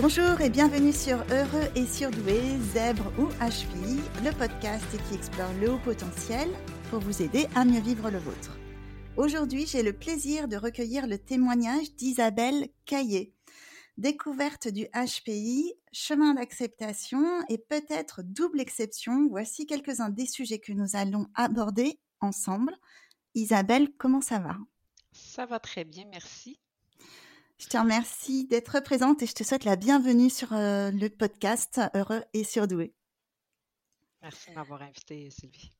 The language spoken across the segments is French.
Bonjour et bienvenue sur Heureux et Surdoué, Zèbre ou HPI, le podcast qui explore le haut potentiel pour vous aider à mieux vivre le vôtre. Aujourd'hui, j'ai le plaisir de recueillir le témoignage d'Isabelle Caillé. Découverte du HPI, chemin d'acceptation et peut-être double exception, voici quelques-uns des sujets que nous allons aborder ensemble. Isabelle, comment ça va? Ça va très bien, merci. Je te remercie d'être présente et je te souhaite la bienvenue sur euh, le podcast Heureux et Surdoué. Merci de m'avoir invité, Sylvie.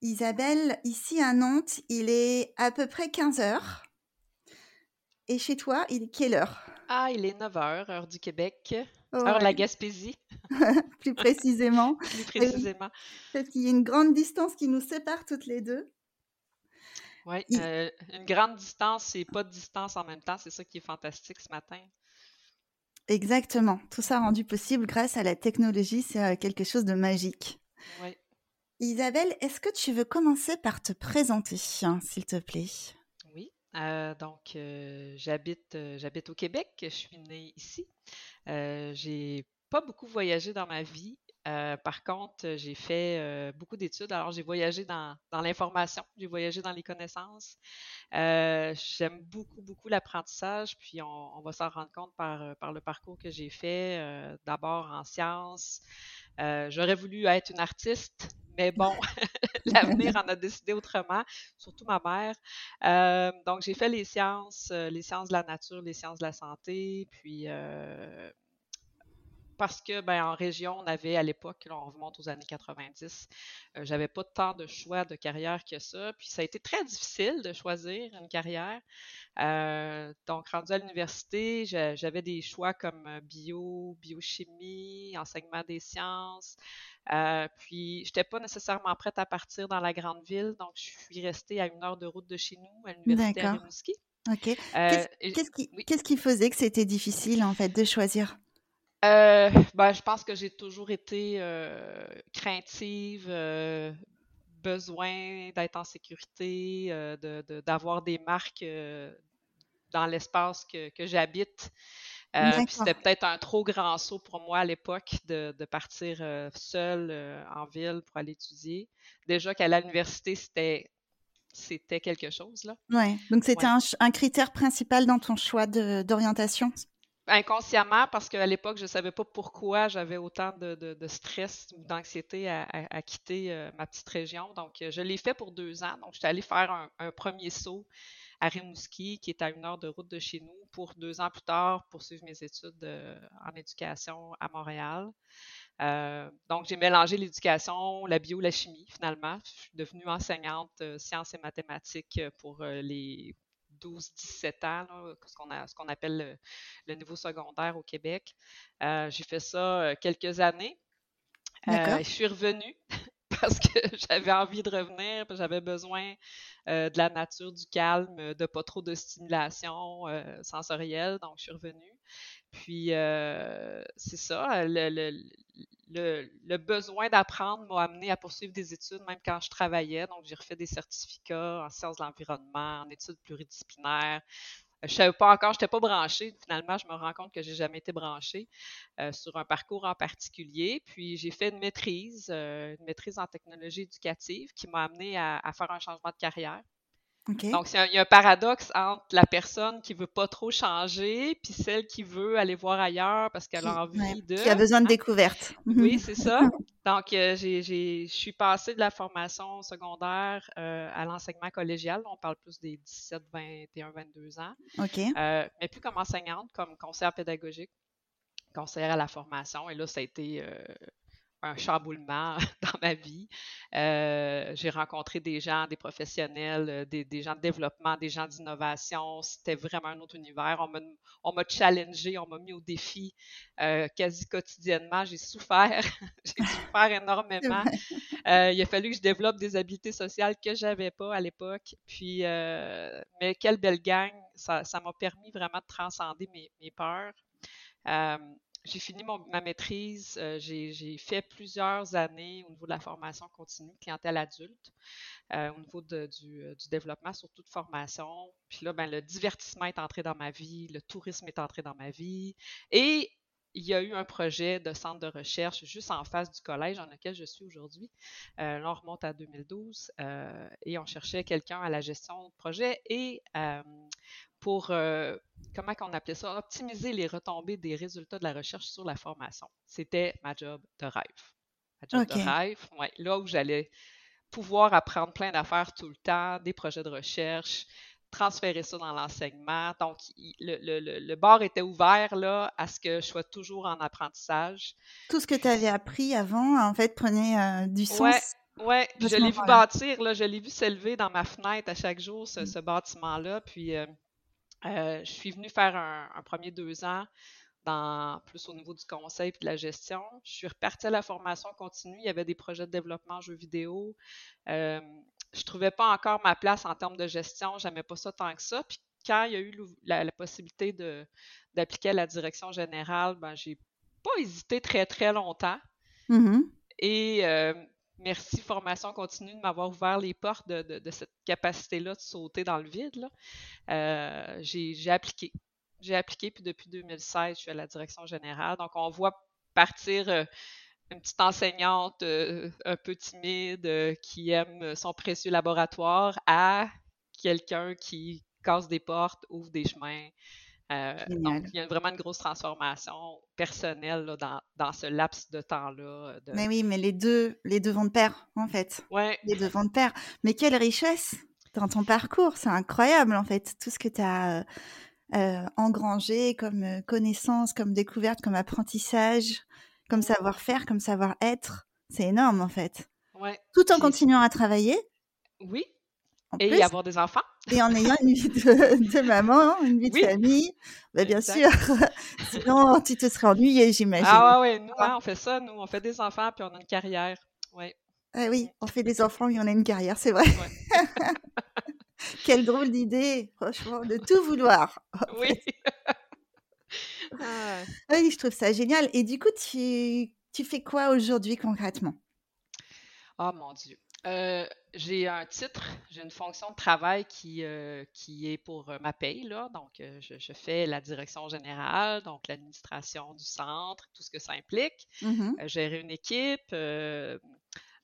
Isabelle, ici à Nantes, il est à peu près 15 heures. Et chez toi, il est quelle heure? Ah, il est 9 heures, heure du Québec, heure de la Gaspésie. Plus précisément. Plus précisément. Parce qu'il y a une grande distance qui nous sépare toutes les deux. Oui, euh, une grande distance et pas de distance en même temps, c'est ça qui est fantastique ce matin. Exactement. Tout ça rendu possible grâce à la technologie, c'est euh, quelque chose de magique. Oui. Isabelle, est-ce que tu veux commencer par te présenter, s'il te plaît? Oui. Euh, donc, j'habite, j'habite au Québec. Je suis née ici. j'ai pas beaucoup voyagé dans ma vie. Euh, par contre, j'ai fait euh, beaucoup d'études. Alors, j'ai voyagé dans, l'information, j'ai voyagé dans les connaissances. Euh, j'aime beaucoup, beaucoup l'apprentissage, puis on, va s'en rendre compte par, par le parcours que j'ai fait. D'abord en sciences. J'aurais voulu être une artiste, mais bon, l'avenir en a décidé autrement, surtout ma mère. donc, j'ai fait les sciences, les sciences de la nature, les sciences de la santé, puis parce que ben, en région, on avait à l'époque, on remonte aux années 90, euh, j'avais pas tant de choix de carrière que ça. Puis ça a été très difficile de choisir une carrière. Euh, donc, rendu à l'université, j'avais des choix comme euh, bio, biochimie, enseignement des sciences. puis, je n'étais pas nécessairement prête à partir dans la grande ville, donc je suis restée à une heure de route de chez nous, à l'université à Rimouski. OK. Qu'est-ce qui, qui, faisait que c'était difficile, en fait, de choisir? Euh, ben, je pense que j'ai toujours été euh, craintive, euh, besoin d'être en sécurité, de, d'avoir des marques dans l'espace que, que j'habite. c'était peut-être un trop grand saut pour moi à l'époque de, de partir seule en ville pour aller étudier. Déjà qu'à l'université, c'était c'était quelque chose. Là. Ouais. Donc, c'était un, un, critère principal dans ton choix d'orientation? Inconsciemment parce qu'à l'époque, je ne savais pas pourquoi j'avais autant de, stress ou d'anxiété à, quitter euh, ma petite région. Donc, euh, je l'ai fait pour deux ans. Donc, j'étais allée faire un, premier saut à Rimouski, qui est à une heure de route de chez nous, pour deux ans plus tard poursuivre mes études euh, en éducation à Montréal. donc, j'ai mélangé l'éducation, la bio, la chimie, finalement. Je suis devenue enseignante sciences et mathématiques pour les 12-17 ans, ce qu'on appelle le, niveau secondaire au Québec. Euh, j'ai fait ça euh, quelques années. Euh, je suis revenue parce que j'avais envie de revenir, j'avais besoin de la nature, du calme, de pas trop de stimulation sensorielle, donc je suis revenue. Puis c'est ça, le, besoin d'apprendre m'a amené à poursuivre des études même quand je travaillais. Donc, j'ai refait des certificats en sciences de l'environnement, en études pluridisciplinaires. Euh, je ne savais pas encore, je n'étais pas branchée. Finalement, je me rends compte que j'ai jamais été branchée euh, sur un parcours en particulier. Puis j'ai fait une maîtrise, euh, une maîtrise en technologie éducative qui m'a amené à, faire un changement de carrière. Donc, il y a un paradoxe entre la personne qui veut pas trop changer, puis celle qui veut aller voir ailleurs parce qu'elle a envie de. Qui a besoin de découverte. Oui, c'est ça. Donc, euh, je suis passée de la formation secondaire euh, à l'enseignement collégial. On parle plus des 17, 21, 22 ans. OK. Euh, mais plus comme enseignante, comme conseillère pédagogique, conseillère à la formation. Et là, ça a été un chamboulement dans ma vie. Euh, j'ai rencontré des gens, des professionnels, euh, des, des gens de développement, des gens d'innovation. C'était vraiment un autre univers. On m'a challengé, on m'a mis au défi euh, quasi quotidiennement. J'ai souffert, j'ai souffert énormément. il a fallu que je développe des habiletés sociales que j'avais pas à l'époque. Puis, mais quelle belle gang! Ça m'a permis vraiment de transcender mes, mes peurs. J'ai fini ma maîtrise. Euh, j'ai fait plusieurs années au niveau de la formation continue, clientèle adulte, euh, au niveau du, du, développement, surtout de formation. Puis là, ben, le divertissement est entré dans ma vie, le tourisme est entré dans ma vie. Et il y a eu un projet de centre de recherche juste en face du collège dans lequel je suis aujourd'hui. Euh, là, on remonte à 2012 euh, et on cherchait quelqu'un à la gestion de projet et euh, pour, comment on appelait ça, optimiser les retombées des résultats de la recherche sur la formation. C'était ma job de rêve. Ma job de rêve, ouais, là où j'allais pouvoir apprendre plein d'affaires tout le temps, des projets de recherche, transférer ça dans l'enseignement. Donc, le, le, le, bar était ouvert là, à ce que je sois toujours en apprentissage. Tout ce que tu avais appris avant, en fait, prenait euh, du sens. Oui, je l'ai vu bâtir, là, je l'ai vu s'élever dans ma fenêtre à chaque jour, ce, mmh. bâtiment-là. Puis, euh, euh, je suis venue faire un, un, premier deux ans dans, plus au niveau du conseil et de la gestion. Je suis repartie à la formation continue. Il y avait des projets de développement jeux vidéo je trouvais pas encore ma place en termes de gestion, j'aimais pas ça tant que ça. Puis quand il y a eu la, possibilité d'appliquer à la direction générale, ben j'ai pas hésité très très longtemps. Mm-hmm. Et euh, merci Formation Continue de m'avoir ouvert les portes de, cette capacité-là de sauter dans le vide. Euh, j'ai appliqué. J'ai appliqué, puis depuis 2016, je suis à la direction générale. Donc, on voit partir euh, une petite enseignante euh, un peu timide qui aime son précieux laboratoire à quelqu'un qui casse des portes, ouvre des chemins. Euh, donc, il y a vraiment une grosse transformation personnelle dans, ce laps de temps-là. Mais oui, mais les deux, les deux vont de pair, en fait. Ouais. Les deux vont de pair. Mais quelle richesse dans ton parcours. C'est incroyable, en fait, tout ce que tu as engrangé comme connaissance, comme découverte, comme apprentissage comme savoir-faire, comme savoir-être. C'est énorme en fait. Ouais. Tout en continuant à travailler. Oui. Et y avoir des enfants. Et en ayant une vie de, maman, une vie de famille. Bah, bien sûr. Sinon, tu te serais ennuyée, j'imagine. Ah ouais, nous, hein, on fait ça. Nous, on fait des enfants puis on a une carrière. Ouais. Ah oui, on fait des enfants et on a une carrière, c'est vrai. Quelle drôle d'idée, franchement, de tout vouloir. Oui. Ah. Oui, je trouve ça génial. Et du coup, tu, tu fais quoi aujourd'hui concrètement? Oh mon Dieu. Euh, j'ai un titre, j'ai une fonction de travail qui, euh, qui est pour euh, ma paye, là. Donc, je, fais la direction générale, donc l'administration du centre, tout ce que ça implique. Mmh gérer une équipe,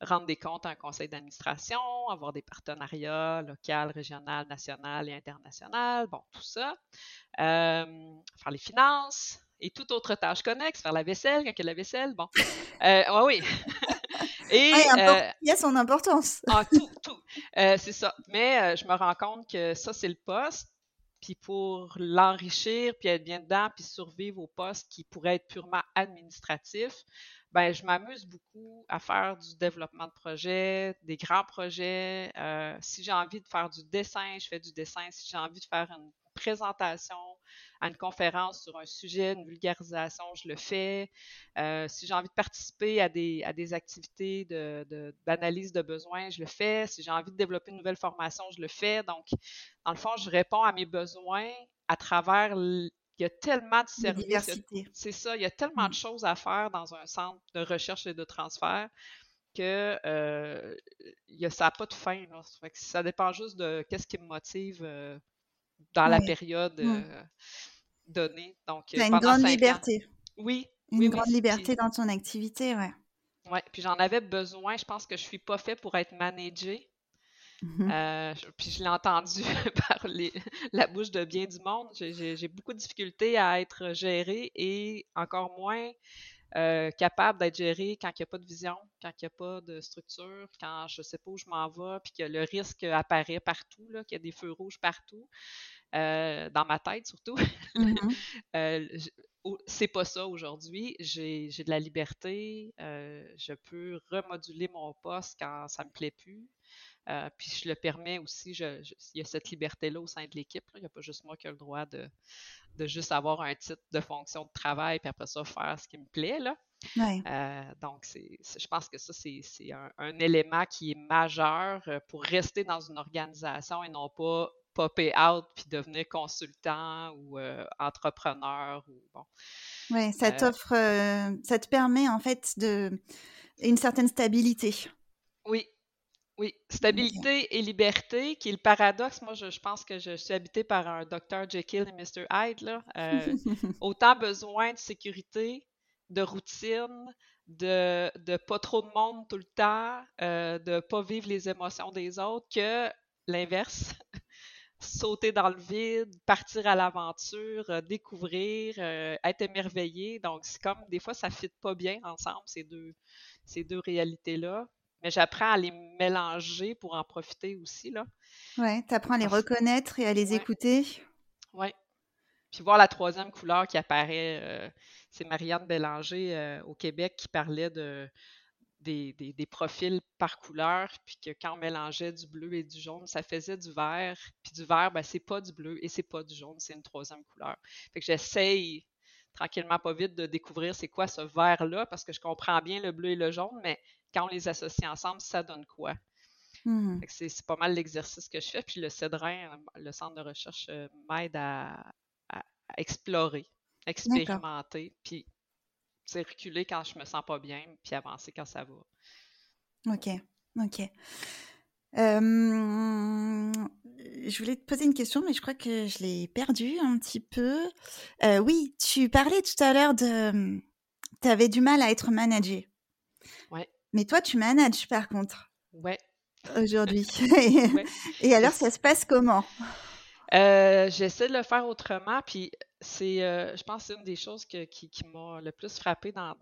rendre des comptes à un conseil d'administration, avoir des partenariats local, régional, national et international, bon, tout ça. Faire les finances et toute autre tâche connexe, faire la vaisselle quand il y a la vaisselle, bon. Euh, oui. et ah, il y a son importance. ah, tout, tout. Euh, c'est ça. Mais je me rends compte que ça, c'est le poste. Puis pour l'enrichir, puis être bien dedans, puis survivre au poste qui pourrait être purement administratif, ben, je m'amuse beaucoup à faire du développement de projets, des grands projets. Euh, si j'ai envie de faire du dessin, je fais du dessin. Si j'ai envie de faire une présentation à une conférence sur un sujet, une vulgarisation, je le fais. Euh, si j'ai envie de participer à des, à des activités d'analyse de, de besoins, je le fais. Si j'ai envie de développer une nouvelle formation, je le fais. Donc, dans le fond, je réponds à mes besoins à travers il y a tellement de services. C'est ça, il y a tellement de mmh. choses à faire dans un centre de recherche et de transfert que euh, y a, ça n'a pas de fin. Ça, dépend juste de qu'est-ce qui me motive euh, dans la période mmh. euh, donnée. Donc, tu as une grande liberté. Oui. Une grande liberté dans ton activité, ouais. Oui, puis j'en avais besoin. Je pense que je ne suis pas fait pour être managée. Mmh euh, puis je l'ai entendu par la bouche de bien du monde. J'ai beaucoup de difficultés à être gérée et encore moins euh, capable d'être gérée quand il n'y a pas de vision, quand il n'y a pas de structure, quand je ne sais pas où je m'en vais, puis que le risque apparaît partout, qu'il y a des feux rouges partout, euh, dans ma tête surtout. Mmh c'est pas ça aujourd'hui. J'ai de la liberté. je peux remoduler mon poste quand ça me plaît plus. Euh, puis je le permets aussi, il y a cette liberté-là au sein de l'équipe. Il n'y a pas juste moi qui ai le droit de, de, juste avoir un titre de fonction de travail, puis après ça, faire ce qui me plaît. Là. Euh, donc, je pense que ça, c'est un, élément qui est majeur euh, pour rester dans une organisation et non pas popper out puis devenir consultant ou entrepreneur ou bon. Ouais, ça t'offre, ça te permet en fait de une certaine stabilité. Oui, oui, stabilité et liberté, qui est le paradoxe. Moi, je, pense que je, suis habitée par un Dr. Jekyll et Mr. Hyde. Là. Euh, autant besoin de sécurité, de routine, de, de pas trop de monde tout le temps, euh, de pas vivre les émotions des autres, que l'inverse. Sauter dans le vide, partir à l'aventure, euh, découvrir, euh, être émerveillé. Donc, c'est comme des fois, ça ne fit pas bien ensemble, ces deux, ces deux réalités-là mais j'apprends à les mélanger pour en profiter aussi. Là. Ouais, tu apprends à les reconnaître et à les écouter. Oui. Puis voir la troisième couleur qui apparaît, euh, c'est Marianne Bélanger euh, au Québec qui parlait de, des, des, profils par couleur, puis que quand on mélangeait du bleu et du jaune, ça faisait du vert. Puis du vert, ben, c'est pas du bleu et c'est pas du jaune, c'est une troisième couleur. Fait que j'essaye tranquillement, pas vite, de découvrir c'est quoi ce vert-là, parce que je comprends bien le bleu et le jaune, mais quand on les associe ensemble, ça donne quoi? Mmh. C'est pas mal l'exercice que je fais. Puis le CEDRIN, le centre de recherche, euh, m'aide à, explorer, expérimenter, puis reculer quand je me sens pas bien, puis avancer quand ça va. Ok, ok. je voulais te poser une question, mais je crois que je l'ai perdue un petit peu. Euh, oui, tu parlais tout à l'heure de... Tu avais du mal à être managé. Ouais. Mais toi, tu manages par contre. Ouais. Aujourd'hui. Et alors, ça se passe comment? Euh, J'essaie de le faire autrement. Puis, c'est, euh, je pense, c'est une des choses qui, m'a le plus frappé dans,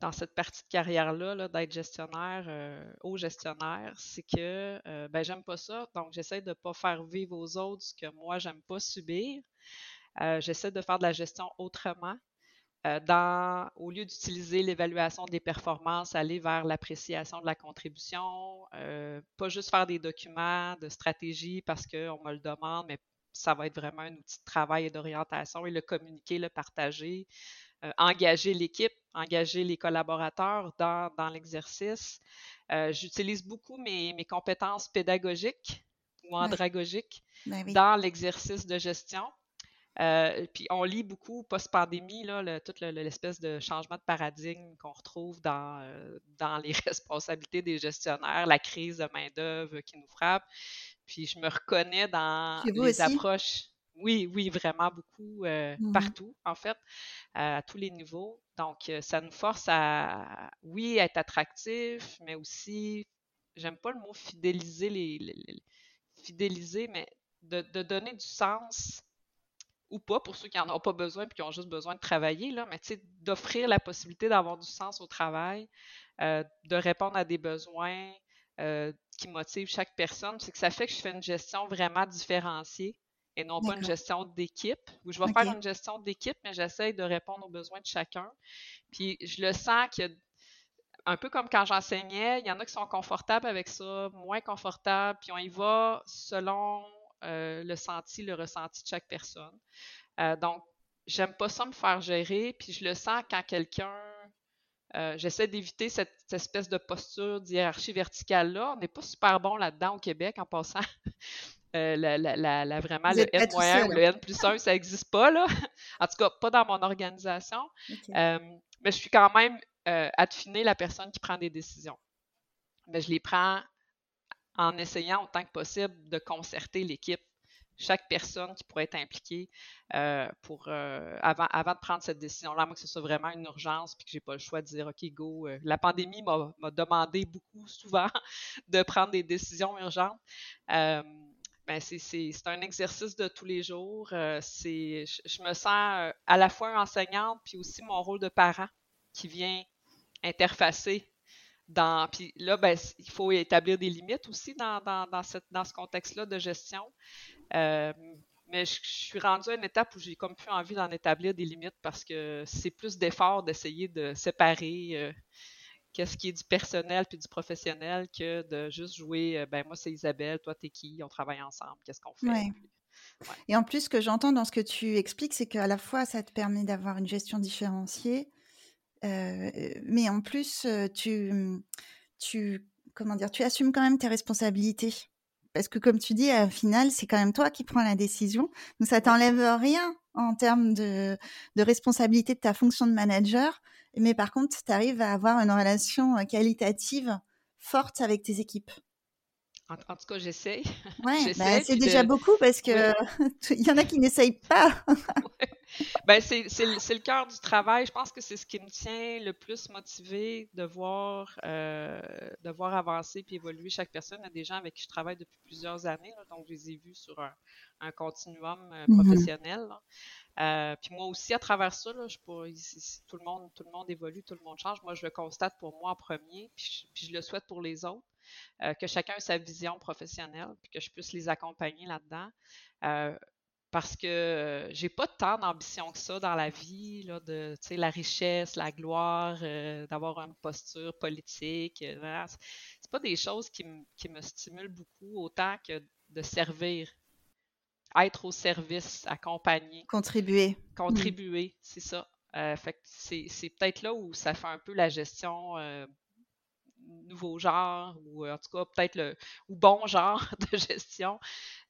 dans, cette partie de carrière-là, d'être gestionnaire, euh, haut gestionnaire, c'est que ben, j'aime pas ça. Donc, j'essaie de ne pas faire vivre aux autres ce que moi, j'aime pas subir. j'essaie de faire de la gestion autrement. Euh, dans, au lieu d'utiliser l'évaluation des performances, aller vers l'appréciation de la contribution, euh, pas juste faire des documents de stratégie parce qu'on me le demande, mais ça va être vraiment un outil de travail et d'orientation et le communiquer, le partager, euh, engager l'équipe, engager les collaborateurs dans, dans l'exercice. J'utilise beaucoup mes, mes, compétences pédagogiques ou andragogiques ben dans l'exercice de gestion. Euh, puis on lit beaucoup post-pandémie, là, toute l'espèce de changement de paradigme qu'on retrouve dans, euh, dans les responsabilités des gestionnaires, la crise de main-d'œuvre qui nous frappe. Puis je me reconnais dans les approches. Oui, oui, vraiment beaucoup, euh, mmh partout, en fait, à tous les niveaux. Donc, ça nous force à, oui, être attractif, mais aussi, j'aime pas le mot fidéliser, les, fidéliser, mais de, de donner du sens ou pas pour ceux qui n'en ont pas besoin et qui ont juste besoin de travailler, là, mais d'offrir la possibilité d'avoir du sens au travail, euh, de répondre à des besoins euh, qui motivent chaque personne. C'est que ça fait que je fais une gestion vraiment différenciée et non pas une gestion d'équipe, où je vais faire une gestion d'équipe, mais j'essaie de répondre aux besoins de chacun. Puis je le sens qu'il y a un peu comme quand j'enseignais, il y en a qui sont confortables avec ça, moins confortables, puis on y va selon euh, le senti, le ressenti de chaque personne. Euh, donc, j'aime pas ça me faire gérer, puis je le sens quand quelqu'un. Euh, j'essaie d'éviter cette, espèce de posture d'hierarchie verticale-là. On n'est pas super bon là-dedans au Québec en passant. la, vraiment, le N moyen ou le N plus 1, ça n'existe pas, là. en tout cas, pas dans mon organisation. mais je suis quand même à affiner la personne qui prend des décisions. Mais je les prends en essayant autant que possible de concerter l'équipe, chaque personne qui pourrait être impliquée euh, pour, euh, avant, de prendre cette décision-là, moi que ce soit vraiment une urgence puis que j'ai pas le choix de dire OK, go. Euh, la pandémie m'a demandé beaucoup souvent de prendre des décisions urgentes. Ben c'est un exercice de tous les jours. c'est je, me sens à la fois enseignante puis aussi mon rôle de parent qui vient interfacer dans, puis là, ben, il faut établir des limites aussi dans, dans, dans, cette, dans ce contexte-là de gestion. Euh, mais je, suis rendue à une étape où j'ai comme plus envie d'en établir des limites parce que c'est plus d'effort d'essayer de séparer euh, qu'est-ce qui est du personnel puis du professionnel que de juste jouer, euh, ben moi c'est Isabelle, toi t'es qui, on travaille ensemble, qu'est-ce qu'on fait? Et en plus, ce que j'entends dans ce que tu expliques, c'est qu'à la fois ça te permet d'avoir une gestion différenciée, mais en plus, tu, mmh, tu, comment dire, tu assumes quand même tes responsabilités. Parce que comme tu dis, au final, c'est quand même toi qui prends la décision. Donc ça t'enlève rien en termes de, de responsabilité de ta fonction de manager, mais par contre, tu arrives à avoir une relation qualitative forte avec tes équipes. En, tout cas. Ouais, bah, c'est déjà beaucoup parce que il y en a qui n'essayent pas. ben, c'est, le, cœur du travail. Je pense que c'est ce qui me tient le plus motivé de voir, euh, de voir avancer puis évoluer chaque personne. Il y a des gens avec qui je travaille depuis plusieurs années, donc je les ai vus sur un, continuum euh, mmh professionnel. Euh, puis moi aussi, à travers ça, là, je pas, tout, le monde, tout le monde évolue, tout le monde change. Moi, je le constate pour moi en premier, puis je, le souhaite pour les autres, euh, que chacun ait sa vision professionnelle, puis que je puisse les accompagner là-dedans. Euh, parce que j'ai pas tant d'ambition que ça dans la vie, là, de la richesse, la gloire, d'avoir une posture politique. c'est pas des choses qui, qui me stimulent beaucoup autant que de servir être au service, accompagner. Contribuer. Contribuer, c'est ça. Euh, fait c'est, peut-être là où ça fait un peu la gestion euh, nouveau genre, ou en tout cas peut-être le ou bon genre de gestion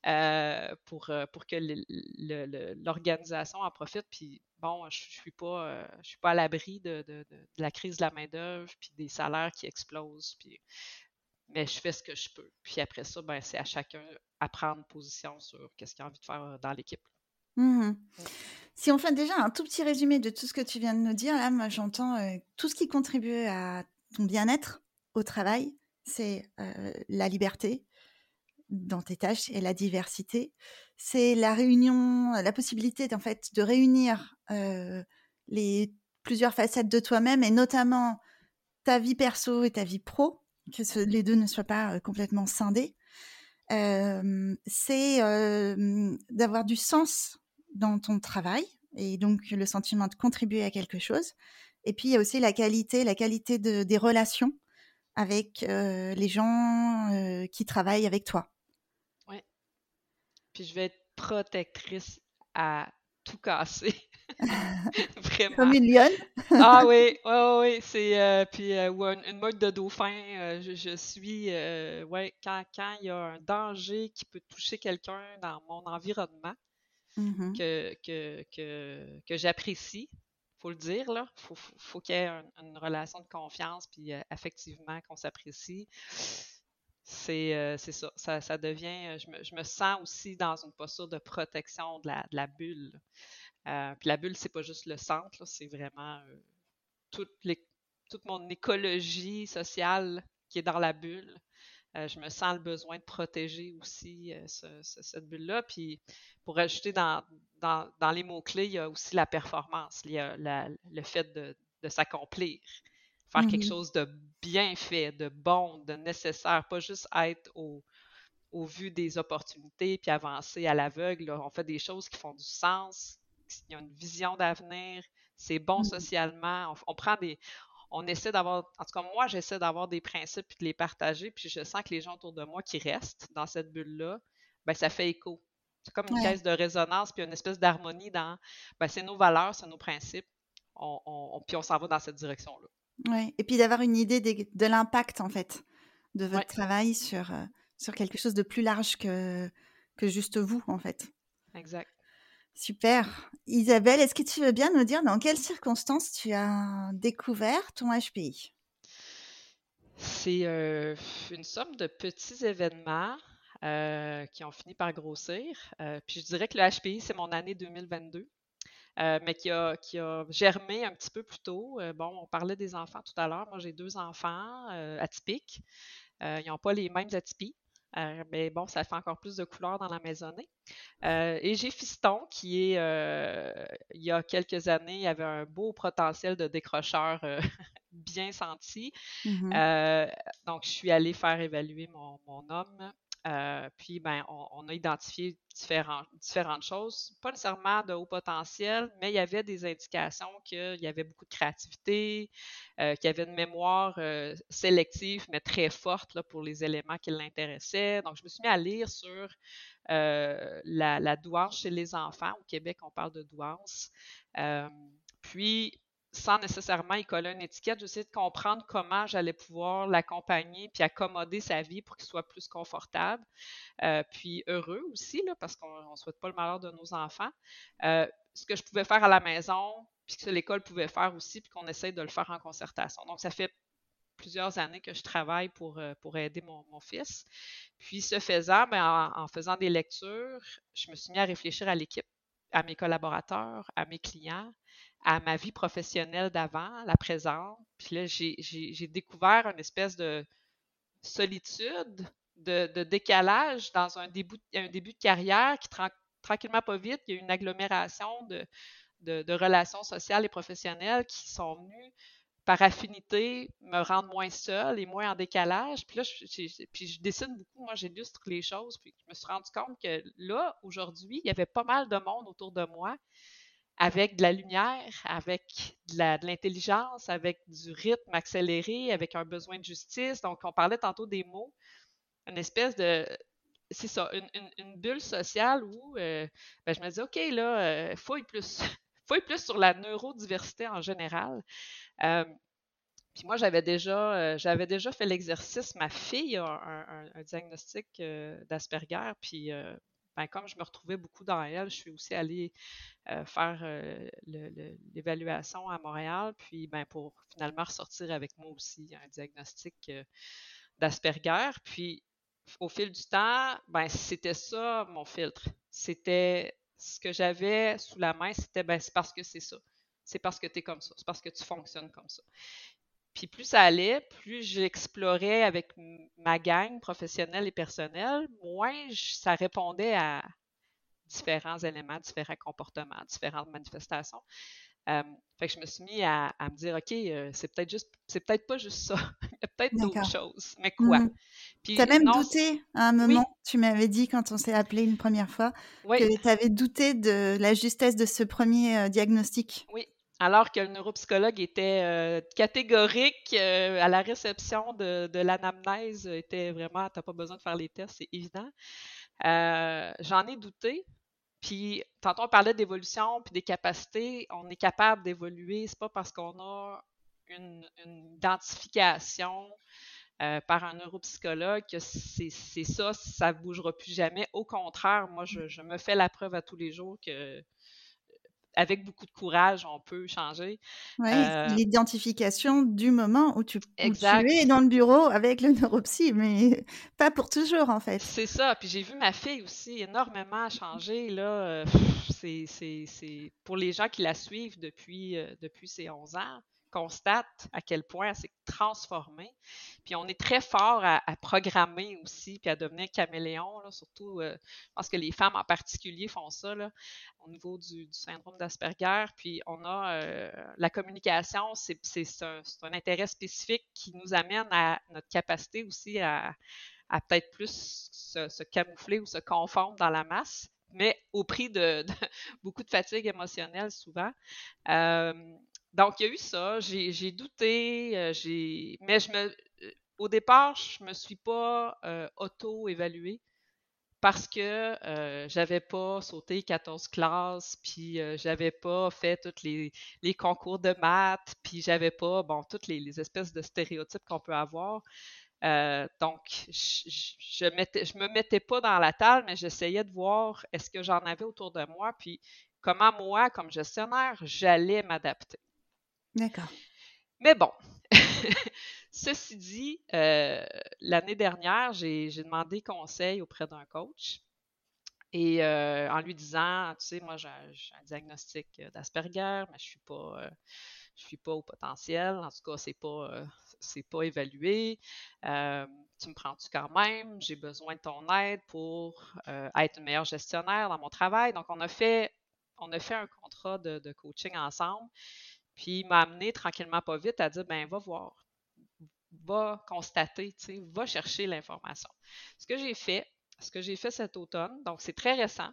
euh, pour, pour que l'organisation en profite. Puis bon, je, je suis pas je suis pas à l'abri de, de, la crise de la main-d'œuvre, puis des salaires qui explosent. Puis mais je fais ce que je peux. Puis après ça, ben, c'est à chacun à prendre position sur qu'est-ce qu'il a envie de faire dans l'équipe. Mmh si on fait déjà un tout petit résumé de tout ce que tu viens de nous dire, là, moi j'entends euh, tout ce qui contribue à ton bien-être au travail, c'est la liberté dans tes tâches et la diversité. C'est la réunion, la possibilité en fait de réunir les plusieurs facettes de toi-même et notamment ta vie perso et ta vie pro que les deux ne soient pas complètement scindés, c'est d'avoir du sens dans ton travail et donc le sentiment de contribuer à quelque chose. Et puis il y a aussi la qualité, la qualité de, des relations avec les gens qui travaillent avec toi. Oui. Puis je vais être protectrice à tout casser. Vraiment. Comme une lionne? ah oui, oui, oui. C'est euh, puis euh, une, mode de dauphin. Euh, je, suis ouais, quand, quand il y a un danger qui peut toucher quelqu'un dans mon environnement mmh que, que, que, que j'apprécie, faut le dire, là. Faut, qu'il y ait une relation de confiance, puis effectivement qu'on s'apprécie. C'est ça, ça, ça. devient. Je me, je me, sens aussi dans une posture de protection de la, de la bulle. Euh, puis la bulle, c'est pas juste le centre, c'est vraiment euh, toute, toute, mon écologie sociale qui est dans la bulle. Euh, je me sens le besoin de protéger aussi cette bulle-là. Puis pour ajouter dans, dans, les mots-clés, il y a aussi la performance, il y a le fait de, s'accomplir, faire quelque mmh chose de bien fait, de bon, de nécessaire, pas juste être au, au vu des opportunités puis avancer à l'aveugle. On fait des choses qui font du sens, il y a une vision d'avenir, c'est bon mmh. socialement, on, prend des, on essaie d'avoir, en tout cas moi j'essaie d'avoir des principes et de les partager, puis je sens que les gens autour de moi qui restent dans cette bulle-là, ben ça fait écho. C'est comme une caisse de résonance, puis une espèce d'harmonie dans, ben c'est nos valeurs, c'est nos principes, on, puis on s'en va dans cette direction-là. Oui, et puis d'avoir une idée de, l'impact en fait de votre travail sur, euh, sur quelque chose de plus large que, que juste vous en fait. Exact. Super. Isabelle, est-ce que tu veux bien nous dire dans quelles circonstances tu as découvert ton HPI? C'est euh, une somme de petits événements euh, qui ont fini par grossir. Euh, puis je dirais que le HPI, c'est mon année 2022. mais qui a, qui a, germé un petit peu plus tôt. bon, on parlait des enfants tout à l'heure. Moi, j'ai deux enfants atypiques. ils n'ont pas les mêmes atypies. Euh, mais bon, ça fait encore plus de couleurs dans la maisonnée. Euh, et j'ai Fiston qui est, euh, il y a quelques années, avait un beau potentiel de décrocheur bien senti. Mmh donc, je suis allée faire évaluer mon, mon homme euh, puis, ben, on, a identifié différentes choses, pas nécessairement de haut potentiel, mais il y avait des indications qu'il y avait beaucoup de créativité, euh, qu'il y avait une mémoire euh, sélective, mais très forte pour les éléments qui l'intéressaient. Donc, je me suis mis à lire sur la, la, douance chez les enfants. Au Québec, on parle de douance. puis, sans nécessairement y coller une étiquette, j'essayais de comprendre comment j'allais pouvoir l'accompagner puis accommoder sa vie pour qu'il soit plus confortable, euh, puis heureux aussi, là, parce qu'on ne souhaite pas le malheur de nos enfants. Euh, ce que je pouvais faire à la maison, puis que l'école pouvait faire aussi, puis qu'on essaye de le faire en concertation. Donc, ça fait plusieurs années que je travaille pour, euh, pour aider mon, fils. Puis, ce faisant, ben, en, faisant des lectures, je me suis mis à réfléchir à l'équipe, à mes collaborateurs, à mes clients, à ma vie professionnelle d'avant, la présente. Puis là, j'ai découvert une espèce de solitude, de, décalage dans un début, de carrière qui, tranquillement, pas vite, il y a une agglomération de, de, relations sociales et professionnelles qui sont venues par affinité me rendre moins seule et moins en décalage. Puis là, je, puis je dessine beaucoup, moi j'illustre les choses, puis je me suis rendu compte que là, aujourd'hui, il y avait pas mal de monde autour de moi avec de la lumière, avec de l'intelligence, avec du rythme accéléré, avec un besoin de justice. Donc, on parlait tantôt des mots, une espèce de, c'est ça, une, bulle sociale où euh, ben, je me dis, OK, là, euh, fouille plus. plus sur la neurodiversité en général. Euh, puis moi, j'avais déjà, j'avais déjà fait l'exercice. Ma fille a un, diagnostic d'Asperger, puis ben, comme je me retrouvais beaucoup dans elle, je suis aussi allée euh, faire euh, l'évaluation à Montréal, puis ben, pour finalement ressortir avec moi aussi un diagnostic euh, d'Asperger. Puis au fil du temps, ben, c'était ça mon filtre. C'était ce que j'avais sous la main, c'était ben, c'est parce que c'est ça. C'est parce que tu es comme ça. C'est parce que tu fonctionnes comme ça. Puis plus ça allait, plus j'explorais avec ma gang professionnelle et personnelle, moins ça répondait à différents éléments, différents comportements, différentes manifestations. Euh, fait que je me suis mis à, me dire, OK, euh, c'est peut-être juste, c'est peut-être pas juste ça. Il y a peut-être d'autres choses. Mais quoi? Mmh tu as même douté à un moment, tu m'avais dit quand on s'est appelé une première fois, que tu avais douté de la justesse de ce premier euh, diagnostic. Oui, alors que le neuropsychologue était euh, catégorique euh, à la réception de, l'anamnèse, était vraiment, tu n'as pas besoin de faire les tests, c'est évident. Euh, j'en ai douté. Puis, tantôt, on parlait d'évolution puis des capacités. On est capable d'évoluer. C'est pas parce qu'on a une, identification par un neuropsychologue que c'est ça, ça ne bougera plus jamais. Au contraire, moi, je, me fais la preuve à tous les jours que avec beaucoup de courage, on peut changer. Oui, euh l'identification du moment où tu, es dans le bureau avec le neuropsy, mais pas pour toujours en fait. C'est ça. Puis j'ai vu ma fille aussi énormément changer. Là, c'est pour les gens qui la suivent depuis, euh, depuis ses 11 ans constate à quel point elle s'est transformée. Puis on est très fort à, programmer aussi, puis à devenir caméléon, surtout, euh, je pense que les femmes en particulier font ça au niveau du, syndrome d'Asperger. Puis on a euh, la communication, c'est un, intérêt spécifique qui nous amène à notre capacité aussi à, peut-être plus se, se, camoufler ou se confondre dans la masse mais au prix de, beaucoup de fatigue émotionnelle souvent. Euh, donc, il y a eu ça. J'ai douté, euh, mais je me, euh, au départ, je me suis pas euh, auto-évaluée parce que euh, j'avais pas sauté 14 classes, puis j'avais pas fait tous les, concours de maths, puis j'avais pas, bon, toutes les, espèces de stéréotypes qu'on peut avoir. donc, je, je, je me mettais pas dans la table, mais j'essayais de voir est-ce que j'en avais autour de moi, puis comment moi, comme gestionnaire, j'allais m'adapter. D'accord. Mais bon, ceci dit, euh, l'année dernière, j'ai demandé conseil auprès d'un coach. Et euh, en lui disant, tu sais, moi j'ai un diagnostic d'Asperger, mais je suis pas, euh, je suis pas au potentiel. En tout cas, c'est pas, c'est pas évalué. tu me prends-tu quand même? J'ai besoin de ton aide pour être une meilleure gestionnaire dans mon travail. Donc, on a fait, on a fait un contrat de, de coaching ensemble. Puis il m'a amené tranquillement pas vite à dire ben va voir, va constater, tu sais, va chercher l'information. Ce que j'ai fait, ce que j'ai fait cet automne, donc c'est très récent.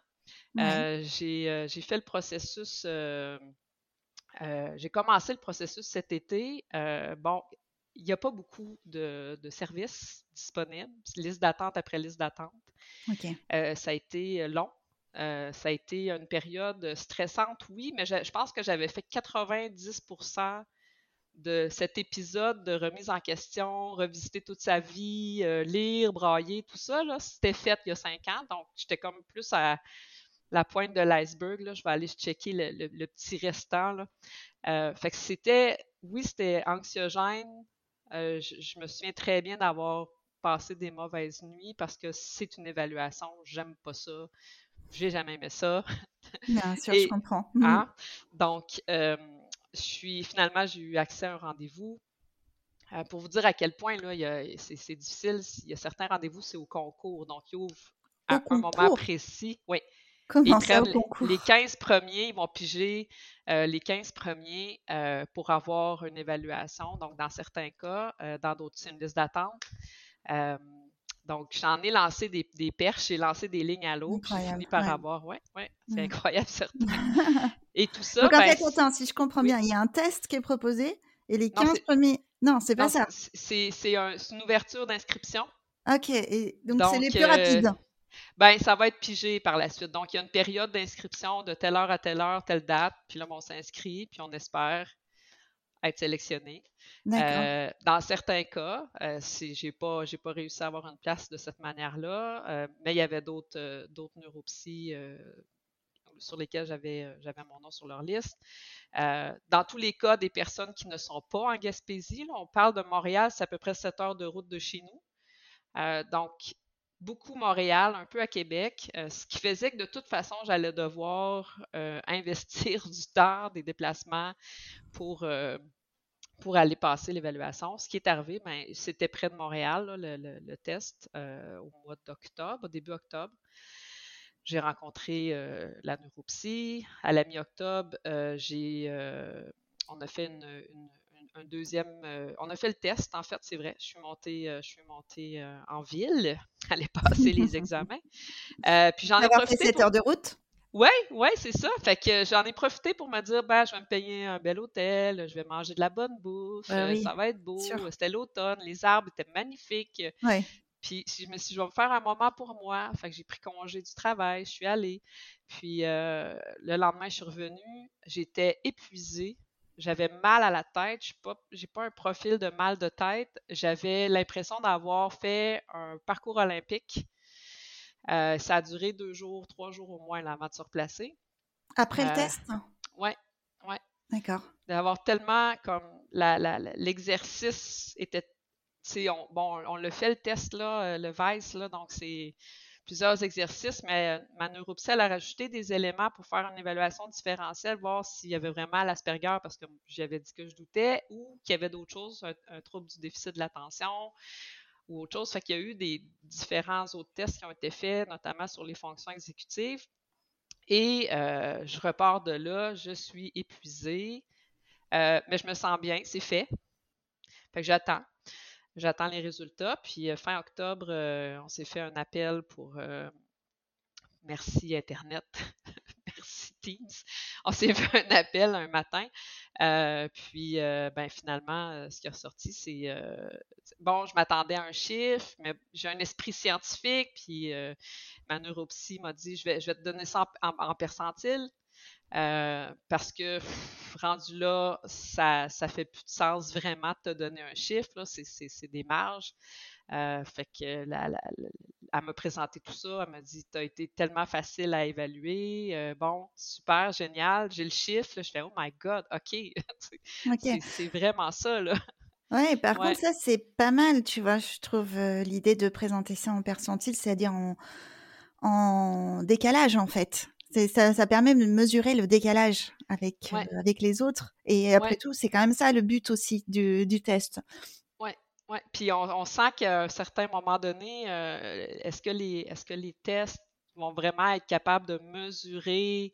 Euh, euh, j'ai fait le processus, euh, j'ai commencé le processus cet été. bon, il n'y a pas beaucoup de, services disponibles, liste d'attente après liste d'attente. ça a été long. Ça a été une période stressante, oui, mais je, je pense que j'avais fait 90% de cet épisode de remise en question, revisiter toute sa vie, euh, lire, brailler, tout ça, c'était fait il y a cinq ans. Donc, j'étais comme plus à la pointe de l'iceberg. Je vais aller checker le, petit restant. Euh, fait que c'était, oui, c'était anxiogène. Euh, je, me souviens très bien d'avoir passé des mauvaises nuits parce que c'est une évaluation. J'aime pas ça. J'ai jamais aimé ça. Bien sûr, je comprends. Mhm. Hein? Donc, je suis finalement, j'ai eu accès à un rendez-vous. Euh, pour vous dire à quel point là, c'est, difficile, il y a certains rendez-vous, c'est au concours. Donc, ils ouvrent à un moment précis. Oui. Comment ça, au concours? Les 15 premiers, ils vont piger euh, les 15 premiers euh, pour avoir une évaluation. Donc, dans certains cas, dans d'autres, c'est une liste d'attente. Donc, j'en ai lancé des, perches, j'ai lancé des lignes à l'eau, puis j'ai fini par avoir. Ouais, ouais, c'est incroyable, certain. Et tout ça. Donc, en ben, fait, attends, si je comprends bien, il y a un test qui est proposé et les 15 premiers. Non, c'est pas ça. C'est une ouverture d'inscription. OK. Et donc, c'est les plus rapides. Euh, ben, ça va être pigé par la suite. Donc, il y a une période d'inscription de telle heure à telle heure, telle date. Puis là, on s'inscrit, puis on espère être sélectionné. Euh, dans certains cas, euh, j'ai pas j'ai pas réussi à avoir une place de cette manière-là, euh, mais il y avait d'autres euh, d'autres neuropsies sur lesquels j'avais j'avais mon nom sur leur liste. dans tous les cas, des personnes qui ne sont pas en Gaspésie, on parle de Montréal, c'est à peu près 7 heures de route de chez nous. donc beaucoup Montréal, un peu à Québec, ce qui faisait que de toute façon, j'allais devoir investir du temps, des déplacements pour, pour aller passer l'évaluation. Ce qui est arrivé, ben, c'était près de Montréal, le, test, euh, au mois d'octobre, début octobre. J'ai rencontré euh, la neuropsie. À la mi-octobre, euh, j'ai, on a fait un deuxième, on a fait le test, en fait, c'est vrai. Je suis montée, je suis montée en ville, aller passer les examens. puis j'en ai profité. Fait 7 heures de route? Ouais, ouais, c'est ça. Fait que j'en ai profité pour me dire, ben, je vais me payer un bel hôtel, je vais manger de la bonne bouffe, ben ça va être beau. C'était l'automne, les arbres étaient magnifiques. Ouais. Puis je me suis dit, je vais me faire un moment pour moi. Fait que j'ai pris congé du travail, je suis allée. Puis euh, le lendemain, je suis revenue. J'étais épuisée. J'avais mal à la tête. Je n'ai pas, pas un profil de mal de tête. J'avais l'impression d'avoir fait un parcours olympique euh, ça a duré deux jours, trois jours au moins avant de se replacer. Après le euh, test? Oui, oui. D'accord. D'avoir tellement comme l'exercice était. On, bon, on le fait le test là, euh, le VICE, là, donc c'est plusieurs exercices, mais ma neuropsie, elle a rajouté des éléments pour faire une évaluation différentielle, voir s'il y avait vraiment l'Asperger, parce que j'avais dit que je doutais, ou qu'il y avait d'autres choses, un, trouble du déficit de l'attention, ou autre chose. Fait qu'il y a eu des différents autres tests qui ont été faits, notamment sur les fonctions exécutives. Et euh, je repars de là, je suis épuisée, euh, mais je me sens bien, c'est fait. Fait que j'attends. J'attends les résultats. Puis euh, fin octobre, on s'est fait un appel pour merci Internet, merci Teams. On s'est fait un appel un matin. puis ben finalement, ce qui est ressorti, c'est bon, je m'attendais à un chiffre, mais j'ai un esprit scientifique, puis euh, ma neuropsie m'a dit, je vais, je vais te donner ça en, percentile, euh, parce que rendu là, ça, ça fait plus de sens vraiment de te donner un chiffre, c'est des marges. Euh, fait que la, elle m'a présenté tout ça, elle m'a dit Tu as été tellement facile à évaluer, bon, super, génial, j'ai le chiffre, je fais Oh my God, OK, c'est vraiment ça, là. Ouais, par contre, ça, c'est pas mal, tu vois, je trouve l'idée de présenter ça en percentile, c'est-à-dire en, en décalage, en fait. Ça, ça permet de mesurer le décalage avec, avec les autres. Et après tout, c'est quand même ça le but aussi du, du test. Oui, ouais. Puis on, on sent qu'à un certain moment donné, est-ce que, les, est-ce que les tests vont vraiment être capables de mesurer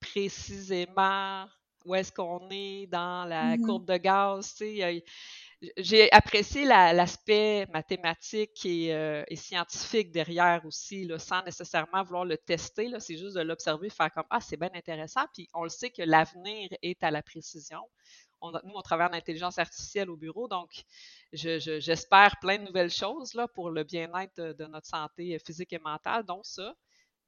précisément où est-ce qu'on est dans la mmh courbe de gaz? Tu sais, j'ai apprécié l'aspect mathématique euh, et, scientifique derrière aussi, sans nécessairement vouloir le tester. C'est juste de l'observer, faire comme Ah, c'est bien intéressant. Puis on le sait que l'avenir est à la précision. nous, on travaille en intelligence artificielle au bureau, donc j'espère plein de nouvelles choses là, pour le bien-être de, notre santé physique et mentale, dont ça.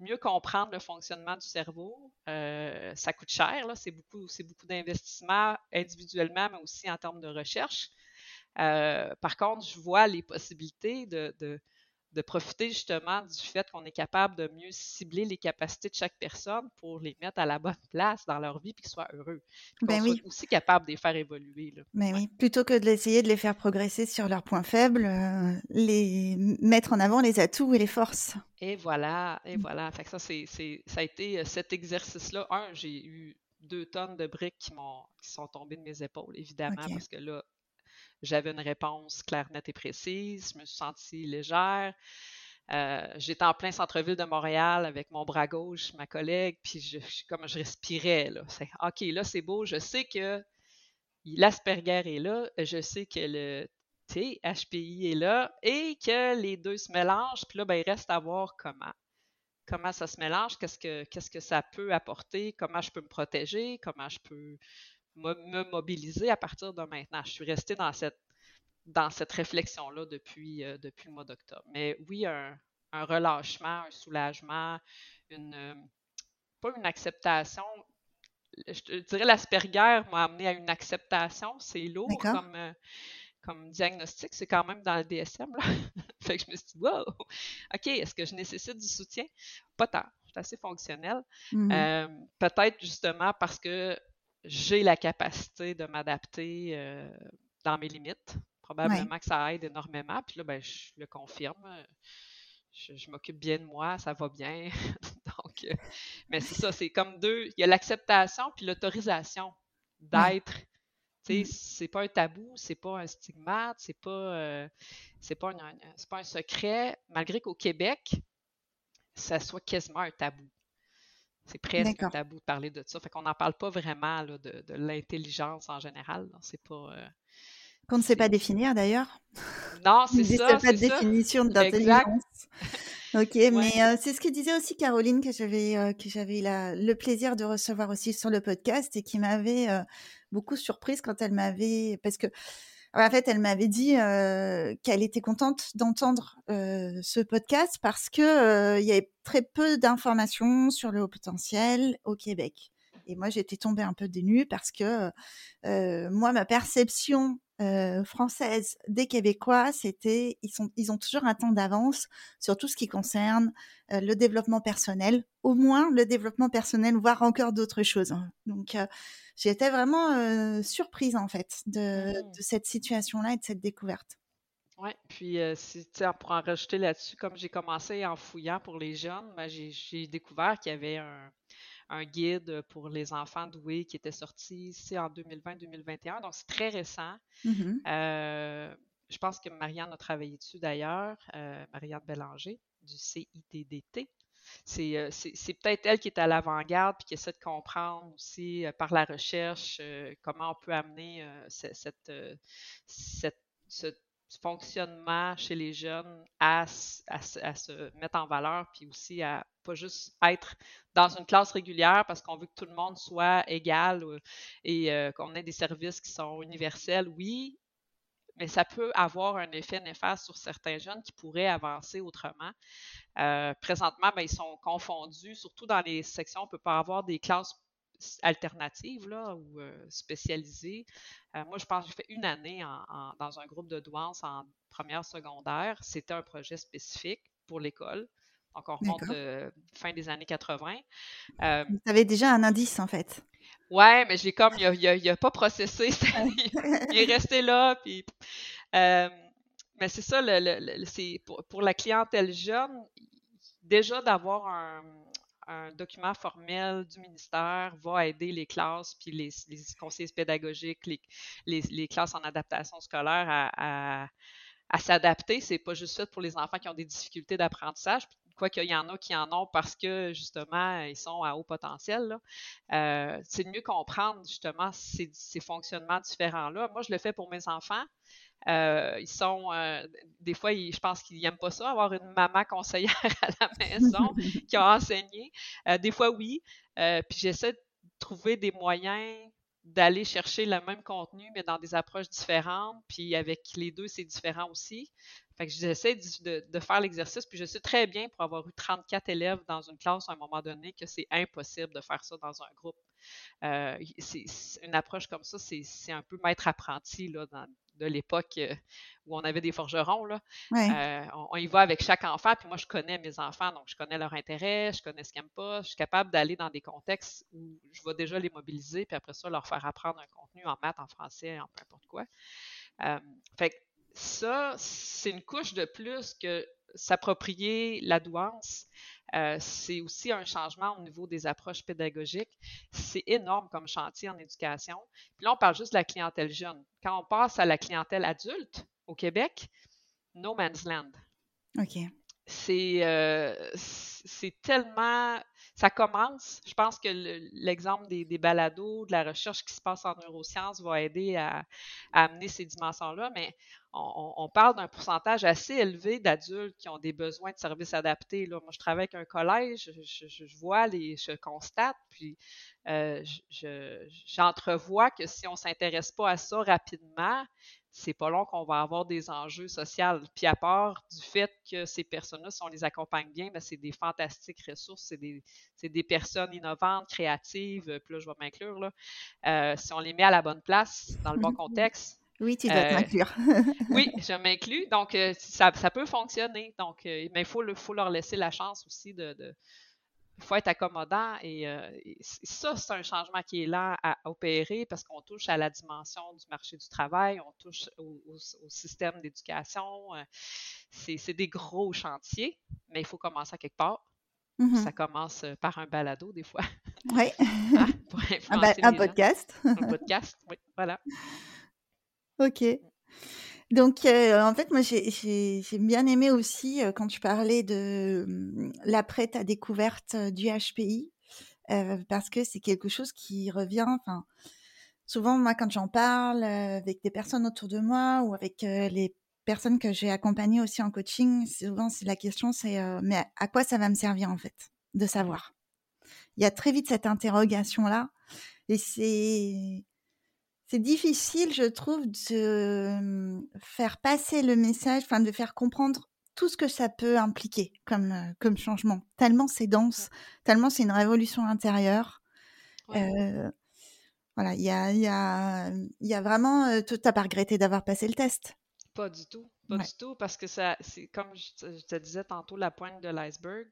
mieux comprendre le fonctionnement du cerveau. Euh, ça coûte cher, c'est beaucoup, beaucoup d'investissement individuellement, mais aussi en termes de recherche. Euh, par contre, je vois les possibilités de, de profiter justement du fait qu'on est capable de mieux cibler les capacités de chaque personne pour les mettre à la bonne place dans leur vie et qu'ils soient heureux. Ben oui. soit aussi capable de les faire évoluer. Là. Ben oui, plutôt que d'essayer de les faire progresser sur leurs points faibles, euh, les mettre en avant les atouts et les forces. Et voilà, et mmh. voilà. Fait que ça, c'est, ça a été euh, cet exercice-là. Un, j'ai eu deux tonnes de briques qui, m'ont, qui sont tombées de mes épaules, évidemment, parce que là, j'avais une réponse claire, nette et précise. Je me suis sentie légère. Euh, j'étais en plein centre-ville de Montréal avec mon bras gauche, ma collègue, puis je, comme je respirais. Là. OK, là, c'est beau. Je sais que l'Asperger est là. Je sais que le THPI est là et que les deux se mélangent. Puis là, ben, il reste à voir comment. Comment ça se mélange, qu'est-ce que, qu'est-ce que ça peut apporter, comment je peux me protéger, comment je peux me mobiliser à partir de maintenant. Je suis restée dans cette, dans cette réflexion-là depuis, euh, depuis le mois d'octobre. Mais oui, un, relâchement, un soulagement, une, euh, pas une acceptation. Je dirais l'Asperger m'a amené à une acceptation. C'est lourd comme, euh, comme diagnostic. C'est quand même dans le DSM. Là. fait que je me suis dit, wow, OK, est-ce que je nécessite du soutien? Pas tant. Je suis assez fonctionnelle. Mm-hmm. Peut-être justement parce que j'ai la capacité de m'adapter euh, dans mes limites. Probablement que ça aide énormément. Puis là, ben, je le confirme. Je, m'occupe bien de moi, ça va bien. Donc, euh, mais c'est ça, c'est comme deux. Il y a l'acceptation puis l'autorisation d'être. Tu sais, mm. c'est pas un tabou, c'est pas un stigmate, c'est pas, euh, c'est pas, pas un secret, malgré qu'au Québec, ça soit quasiment un tabou. C'est presque un tabou de parler de ça. Fait qu'on n'en parle pas vraiment de, l'intelligence en général. C'est pas. Euh, Qu'on ne sait pas définir d'ailleurs. Non, c'est ça. pas de définition d'intelligence. ok, mais euh, c'est ce que disait aussi Caroline que j'avais euh, que j'avais le plaisir de recevoir aussi sur le podcast et qui m'avait beaucoup surprise quand elle m'avait parce que en fait, elle m'avait dit qu'elle était contente d'entendre ce podcast parce que il y avait très peu d'informations sur le haut potentiel au Québec. Et moi, j'étais tombée un peu dénue parce que moi, ma perception française des Québécois, c'était ils sont ils ont toujours un temps d'avance sur tout ce qui concerne le développement personnel, au moins le développement personnel, voire encore d'autres choses. Hein. Donc J'étais vraiment euh, surprise en fait de, mmh. cette situation-là et de cette découverte. Oui, puis euh, si, pour en rajouter là-dessus, comme j'ai commencé en fouillant pour les jeunes, ben, j'ai découvert qu'il y avait un, guide pour les enfants doués qui était sorti ici en 2020-2021, donc c'est très récent. Mmh euh, je pense que Marianne a travaillé dessus d'ailleurs, Marianne Bélanger du CITDT. Euh, c'est peut-être elle qui est à l'avant-garde puis qui essaie de comprendre aussi euh, par la recherche euh, comment on peut amener cette, ce fonctionnement chez les jeunes à, se mettre en valeur, puis aussi à pas juste être dans une classe régulière parce qu'on veut que tout le monde soit égal et qu'on ait des services qui sont universels, oui, mais ça peut avoir un effet néfaste sur certains jeunes qui pourraient avancer autrement. Euh, présentement, ben, ils sont confondus, surtout dans les sections, on ne peut pas avoir des classes alternatives là, ou euh, spécialisées. Euh, moi, je pense que j'ai fait une année dans un groupe de douance en première secondaire. C'était un projet spécifique pour l'école. Donc, on remonte fin des années 80. Vous avez déjà un indice, en fait. Ouais, mais j'ai comme, il n'a pas processé. il est resté là. Puis, mais c'est ça, le, c'est pour, la clientèle jeune, déjà d'avoir un, document formel du ministère va aider les classes, puis les, conseillers pédagogiques, les, classes en adaptation scolaire à, à, à s'adapter. C'est pas juste fait pour les enfants qui ont des difficultés d'apprentissage, quoi qu'il y en a qui en ont parce que justement ils sont à haut potentiel. Euh, c'est de mieux comprendre justement ces, fonctionnements différents-là. Moi, je le fais pour mes enfants. Euh, ils sont, euh, des fois, je pense qu'ils n'aiment pas ça, avoir une maman conseillère à la maison qui a enseigné. Des fois, oui. puis j'essaie de trouver des moyens d'aller chercher le même contenu, mais dans des approches différentes. Puis avec les deux, c'est différent aussi. Fait que j'essaie de, faire l'exercice, puis je sais très bien, pour avoir eu 34 élèves dans une classe à un moment donné, que c'est impossible de faire ça dans un groupe. Euh, c'est, une approche comme ça, c'est, un peu maître-apprenti là, de l'époque euh, où on avait des forgerons. Là. Euh, on, y va avec chaque enfant, puis moi, je connais mes enfants, donc je connais leur intérêt, je connais ce qu'ils n'aiment pas, je suis capable d'aller dans des contextes où je vais déjà les mobiliser, puis après ça, leur faire apprendre un contenu en maths, en français, en peu importe quoi. fait que ça, c'est une couche de plus que s'approprier la douance. Euh, c'est aussi un changement au niveau des approches pédagogiques. C'est énorme comme chantier en éducation. Puis là, on parle juste de la clientèle jeune. Quand on passe à la clientèle adulte au Québec, no man's land. OK. C'est euh, tellement ça commence. Je pense que l'exemple des, des, balados, de la recherche qui se passe en neurosciences va aider à, amener ces dimensions-là, mais on, parle d'un pourcentage assez élevé d'adultes qui ont des besoins de services adaptés. Là. Moi, je travaille avec un collège, je, vois les, je constate, puis euh, j'entrevois que si on ne s'intéresse pas à ça rapidement, c'est pas long qu'on va avoir des enjeux sociaux. Puis à part du fait que ces personnes-là, si on les accompagne bien, ben c'est des fantastiques ressources, c'est des, des, personnes innovantes, créatives, puis là, je vais m'inclure, là. Euh, si on les met à la bonne place, dans le bon contexte. Oui, tu dois euh, t'inclure. oui, je m'inclus. Donc, euh, ça, ça, peut fonctionner. Donc, mais il faut, faut, leur laisser la chance aussi de, il faut être accommodant et, euh, ça, c'est un changement qui est là à opérer parce qu'on touche à la dimension du marché du travail, on touche au, système d'éducation. Euh, c'est des gros chantiers, mais il faut commencer à quelque part. Mm-hmm. Ça commence euh, par un balado, des fois. Oui. Ah, un, podcast. un podcast, oui, voilà. OK. Donc, euh, en fait, moi, j'ai bien aimé aussi euh, quand tu parlais de mmh, l'après ta découverte euh, du HPI, parce que c'est quelque chose qui revient. Souvent, moi, quand j'en parle avec des personnes autour de moi ou avec les personnes que j'ai accompagnées aussi en coaching, souvent, la question, c'est mais à quoi ça va me servir en fait de savoir? Il y a très vite cette interrogation là, et c'est c'est difficile, je trouve, de mmh, faire passer le message, enfin de faire comprendre tout ce que ça peut impliquer comme, euh, comme changement. Tellement c'est dense, tellement c'est une révolution intérieure. Euh, voilà, il y a, y, a, y a vraiment... Euh, tu n'as pas regretté d'avoir passé le test? Pas du tout, pas du tout, parce que ça, c'est comme je te disais tantôt, la pointe de l'iceberg.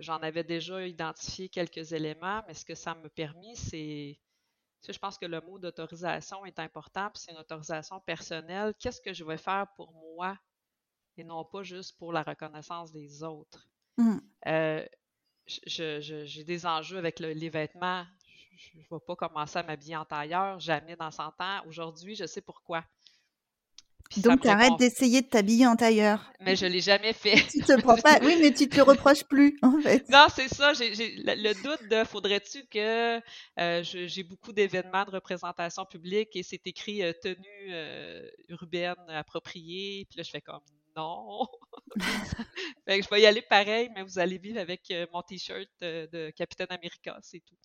J'en avais déjà identifié quelques éléments, mais ce que ça m'a permis, c'est je pense que le mot d'autorisation est important, puis c'est une autorisation personnelle. Qu'est-ce que je vais faire pour moi et non pas juste pour la reconnaissance des autres? Mmh. Euh, j'ai des enjeux avec les vêtements. Je ne vais pas commencer à m'habiller en tailleur, jamais dans 100 ans. Aujourd'hui, je sais pourquoi. Donc, tu arrêtes d'essayer de t'habiller en tailleur. Mais je ne l'ai jamais fait. Tu te prends pas. Oui, mais tu te le reproches plus, en fait. Non, c'est ça. J'ai le, doute de faudrait-tu que euh, j'ai beaucoup d'événements de représentation publique et c'est écrit euh, tenue euh, urbaine appropriée. Puis là, je fais comme non. je vais y aller pareil, mais vous allez vivre avec mon t-shirt de Capitaine America, c'est tout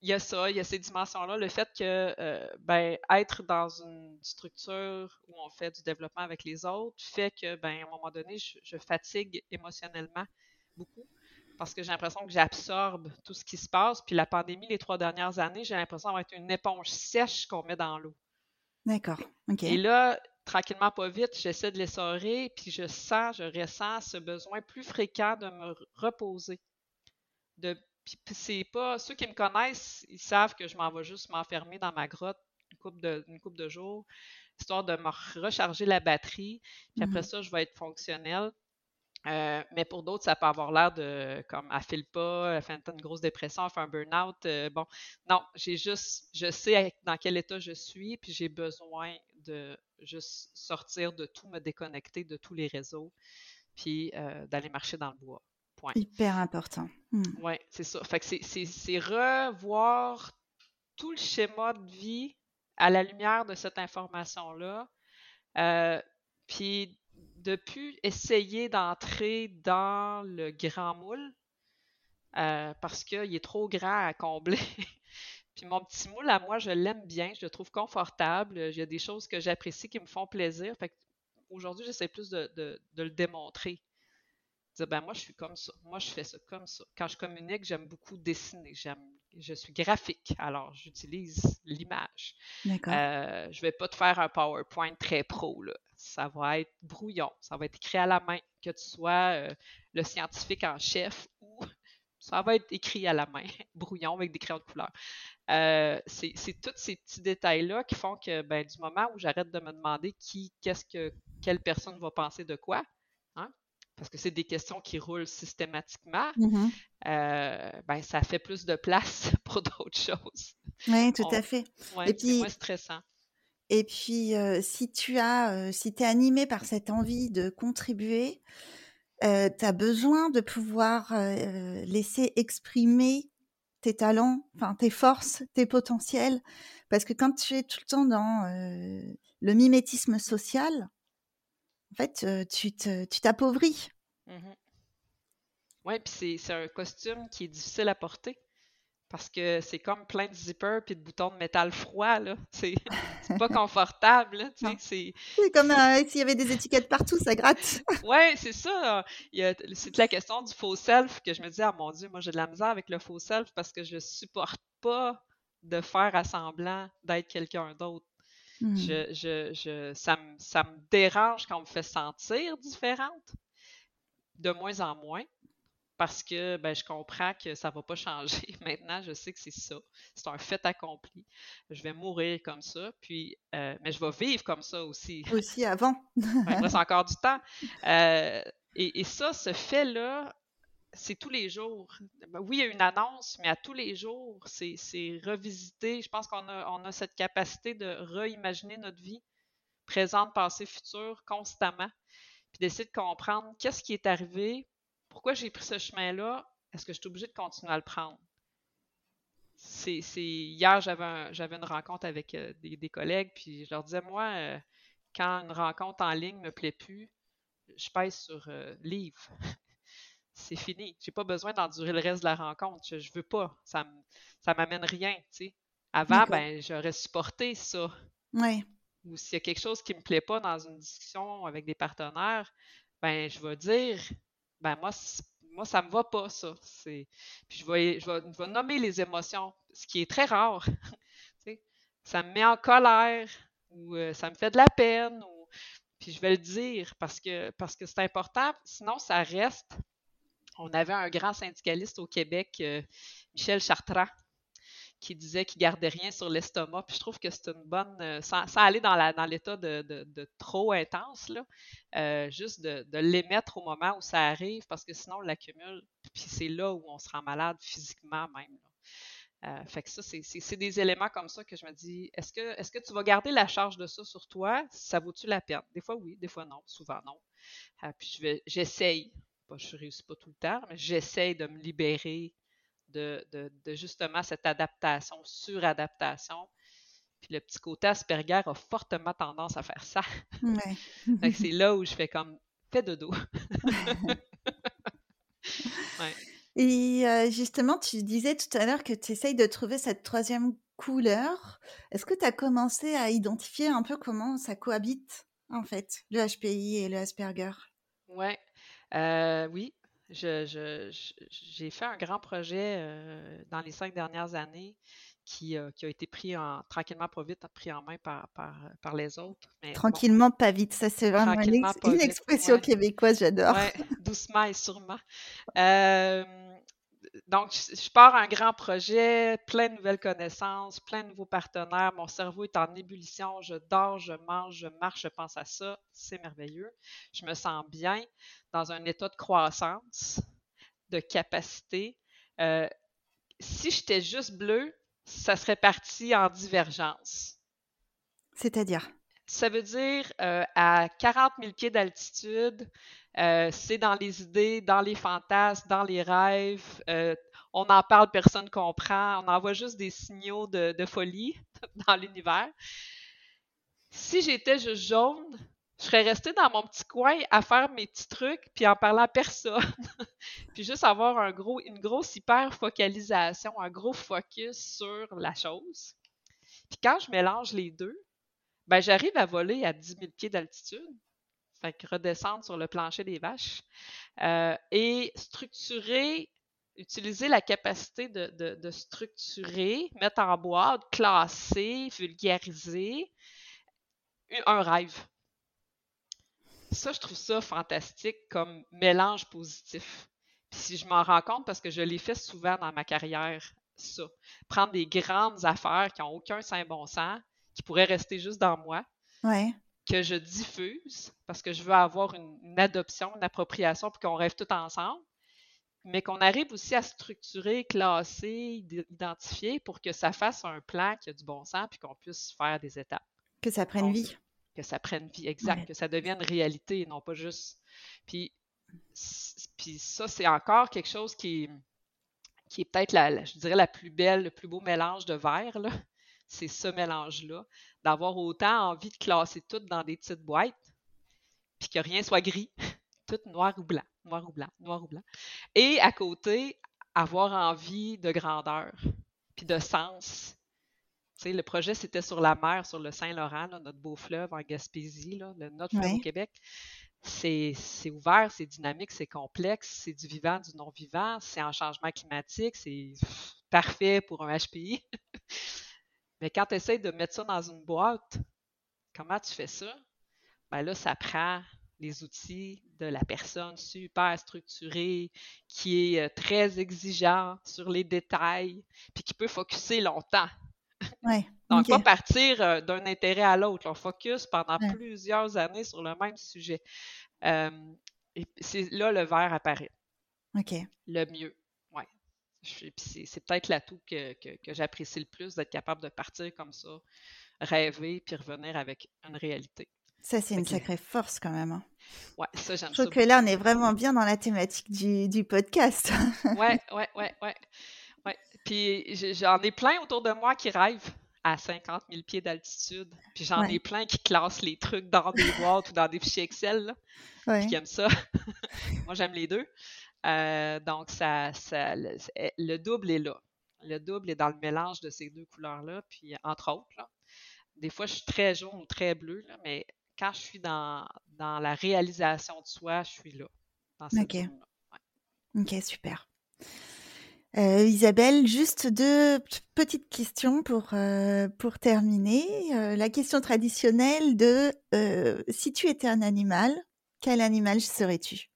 il y a ça, il y a ces dimensions-là, le fait que euh, ben, être dans une structure où on fait du développement avec les autres fait que ben, à un moment donné, je, fatigue émotionnellement beaucoup parce que j'ai l'impression que j'absorbe tout ce qui se passe. Puis la pandémie, les trois dernières années, j'ai l'impression d'être une éponge sèche qu'on met dans l'eau. D'accord. OK. Et là, tranquillement, pas vite, j'essaie de l'essorer, puis je sens, je ressens ce besoin plus fréquent de me reposer, de puis c'est pas. Ceux qui me connaissent, ils savent que je m'en vais juste m'enfermer dans ma grotte couple de, une couple de jours, histoire de me recharger la batterie. Puis après mmh ça, je vais être fonctionnel. Euh, mais pour d'autres, ça peut avoir l'air de comme elle file pas, elle fait une grosse dépression, elle fait un burn-out. Euh, bon, non, j'ai juste, je sais dans quel état je suis, puis j'ai besoin de juste sortir de tout, me déconnecter de tous les réseaux, puis euh, d'aller marcher dans le bois. Hyper important. Hmm. Oui, c'est ça. Fait que c'est revoir tout le schéma de vie à la lumière de cette information-là. Euh, puis de plus essayer d'entrer dans le grand moule euh, parce qu'il est trop grand à combler. puis mon petit moule à moi, je l'aime bien, je le trouve confortable. Il y a des choses que j'apprécie qui me font plaisir. Fait aujourd'hui, j'essaie plus de, le démontrer. Dire, ben moi, je suis comme ça. Moi, je fais ça comme ça. Quand je communique, j'aime beaucoup dessiner. J'aime, je suis graphique, alors j'utilise l'image. D'accord. Euh, je vais pas te faire un PowerPoint très pro, là. Ça va être brouillon. Ça va être écrit à la main, que tu sois euh, le scientifique en chef ou ça va être écrit à la main, brouillon avec des crayons de couleur. Euh, c'est tous ces petits détails-là qui font que ben, du moment où j'arrête de me demander qui, qu'est-ce que quelle personne va penser de quoi, parce que c'est des questions qui roulent systématiquement, mm-hmm. euh, ben, ça fait plus de place pour d'autres choses. Oui, tout à fait. et puis, c'est moins stressant. Et puis, euh, si tu as, si es animé par cette envie de contribuer, euh, tu as besoin de pouvoir euh, laisser exprimer tes talents, enfin tes forces, tes potentiels, parce que quand tu es tout le temps dans euh, le mimétisme social, en fait, tu t'appauvris. Mmh oui, puis c'est un costume qui est difficile à porter. Parce que c'est comme plein de zippers puis de boutons de métal froid, là. C'est pas confortable, C'est comme euh, s'il y avait des étiquettes partout, ça gratte. ouais, c'est ça. C'est la question du faux self que je me dis, ah mon Dieu, moi j'ai de la misère avec le faux self parce que je supporte pas de faire assemblant d'être quelqu'un d'autre. Hmm. Je, je, je, ça, me, ça me dérange quand on me fait sentir différente, de moins en moins parce que ben, je comprends que ça ne va pas changer. Maintenant, je sais que c'est ça. C'est un fait accompli. Je vais mourir comme ça, puis euh, mais je vais vivre comme ça aussi. Aussi avant. il reste encore du temps. Euh, et, ça, ce fait-là, c'est tous les jours. Ben oui, il y a une annonce, mais à tous les jours, c'est revisiter. Je pense qu'on a, cette capacité de réimaginer notre vie, présente, passé, futur, constamment, puis d'essayer de comprendre qu'est-ce qui est arrivé, pourquoi j'ai pris ce chemin-là? Est-ce que je suis obligée de continuer à le prendre? C'est, hier, j'avais, j'avais une rencontre avec euh, des, collègues, puis je leur disais, moi, euh, quand une rencontre en ligne me plaît plus, je pèse sur euh, livre. C'est fini. J'ai pas besoin d'endurer le reste de la rencontre. Je, je veux pas. Ça, ça m'amène rien, tu Avant, ben, j'aurais supporté ça. Ouais. Ou s'il y a quelque chose qui me plaît pas dans une discussion avec des partenaires, ben, je vais dire, ben moi, moi, ça me va pas, ça. Puis je vais, je, vais, nommer les émotions, ce qui est très rare. ça me met en colère ou euh, ça me fait de la peine. Ou... Puis je vais le dire parce que parce que c'est important. Sinon, ça reste. On avait un grand syndicaliste au Québec, euh, Michel Chartrand, qui disait qu'il gardait rien sur l'estomac. Puis je trouve que c'est une bonne, euh, sans, aller dans, l'état de, trop intense, euh, juste de, l'émettre au moment où ça arrive, parce que sinon on l'accumule. Puis c'est là où on se rend malade physiquement même. Fait que ça, c'est, des éléments comme ça que je me dis, est-ce que, tu vas garder la charge de ça sur toi? Ça vaut-tu la peine? Des fois oui, des fois non, souvent non. puis j'essaye, je ne réussis pas tout le temps, mais j'essaye de me libérer de, justement cette adaptation, suradaptation. Puis le petit côté Asperger a fortement tendance à faire ça. c'est là où je fais comme fais dodo. Et euh, justement, tu disais tout à l'heure que tu essayes de trouver cette troisième couleur. Est-ce que tu as commencé à identifier un peu comment ça cohabite, en fait, le HPI et le Asperger? Ouais. Euh, oui, je, j'ai fait un grand projet euh, dans les cinq dernières années qui, euh, qui a été pris en, tranquillement pas vite, pris en main par, par, par les autres. tranquillement pas vite, ça c'est vraiment une, expression québécoise, j'adore. Ouais, doucement et sûrement. Euh, donc, je pars un grand projet, plein de nouvelles connaissances, plein de nouveaux partenaires. Mon cerveau est en ébullition. Je dors, je mange, je marche, je pense à ça. C'est merveilleux. Je me sens bien dans un état de croissance, de capacité. Euh, si j'étais juste bleu, ça serait parti en divergence. C'est-à-dire? Ça veut dire euh, à 40 000 pieds d'altitude, euh, c'est dans les idées, dans les fantasmes, dans les rêves. Euh, on en parle, personne comprend. On envoie juste des signaux de, folie dans l'univers. Si j'étais juste jaune, je serais restée dans mon petit coin à faire mes petits trucs, puis en parlant à personne. puis juste avoir une grosse hyper focalisation, un gros focus sur la chose. Puis quand je mélange les deux, ben j'arrive à voler à 10 000 pieds d'altitude Fait que redescendre sur le plancher des vaches. Euh, et structurer, utiliser la capacité de, structurer, mettre en boîte, classer, vulgariser un rêve. Ça, je trouve ça fantastique comme mélange positif. Puis si je m'en rends compte, parce que je l'ai fait souvent dans ma carrière, ça. Prendre des grandes affaires qui n'ont aucun saint bon sens, qui pourraient rester juste dans moi, ouais que je diffuse parce que je veux avoir une, adoption, une appropriation pour qu'on rêve tout ensemble, mais qu'on arrive aussi à structurer, classer, identifier pour que ça fasse un plan qui a du bon sens puis qu'on puisse faire des étapes. Que ça prenne vie. Que ça prenne vie, exact, que ça devienne réalité et non pas juste. Puis, puis ça, c'est encore quelque chose qui est, qui est peut-être, la, je dirais, la plus belle, le plus beau mélange de verre, là c'est ce mélange-là, d'avoir autant envie de classer tout dans des petites boîtes, puis que rien soit gris, tout noir ou blanc, noir ou blanc, noir ou blanc. Et à côté, avoir envie de grandeur, puis de sens. Le projet, c'était sur la mer, sur le Saint-Laurent, notre beau fleuve en Gaspésie, là, le, notre fleuve au Québec. C'est ouvert, c'est dynamique, c'est complexe, c'est du vivant, du non-vivant, c'est en changement climatique, c'est parfait pour un HPI. Mais quand tu essaies de mettre ça dans une boîte, comment tu fais ça? Ben là, ça prend les outils de la personne super structurée, qui est euh, très exigeant sur les détails, puis qui peut focuser longtemps. Donc, pas partir euh, d'un intérêt à l'autre. On focus pendant plusieurs années sur le même sujet. Euh, et c'est là le verre apparaît. OK. Le mieux c'est peut-être l'atout que, que, j'apprécie le plus, d'être capable de partir comme ça, rêver, puis revenir avec une réalité. Ça, c'est une sacrée force quand même. Hein. Ouais, ça, j'aime ça. Je trouve que là, on est vraiment bien dans la thématique du, du podcast. ouais, ouais, ouais, ouais. ouais. Puis j'en ai plein autour de moi qui rêvent à 50 000 pieds d'altitude. Puis j'en ai plein qui classent les trucs dans des boîtes ou dans des fichiers Excel, là, ouais. qui aiment ça. Moi, j'aime les deux. Euh, donc, ça, eh, le, double est là. Le double est dans le mélange de ces deux couleurs-là. Puis, entre autres, des fois, je suis très jaune ou très bleu, mais quand je suis dans, dans, la réalisation de soi, je suis là. OK. OK, super. Euh, Isabelle, juste deux petites questions pour, euh, pour terminer. la question traditionnelle de si tu étais un animal, quel animal serais-tu?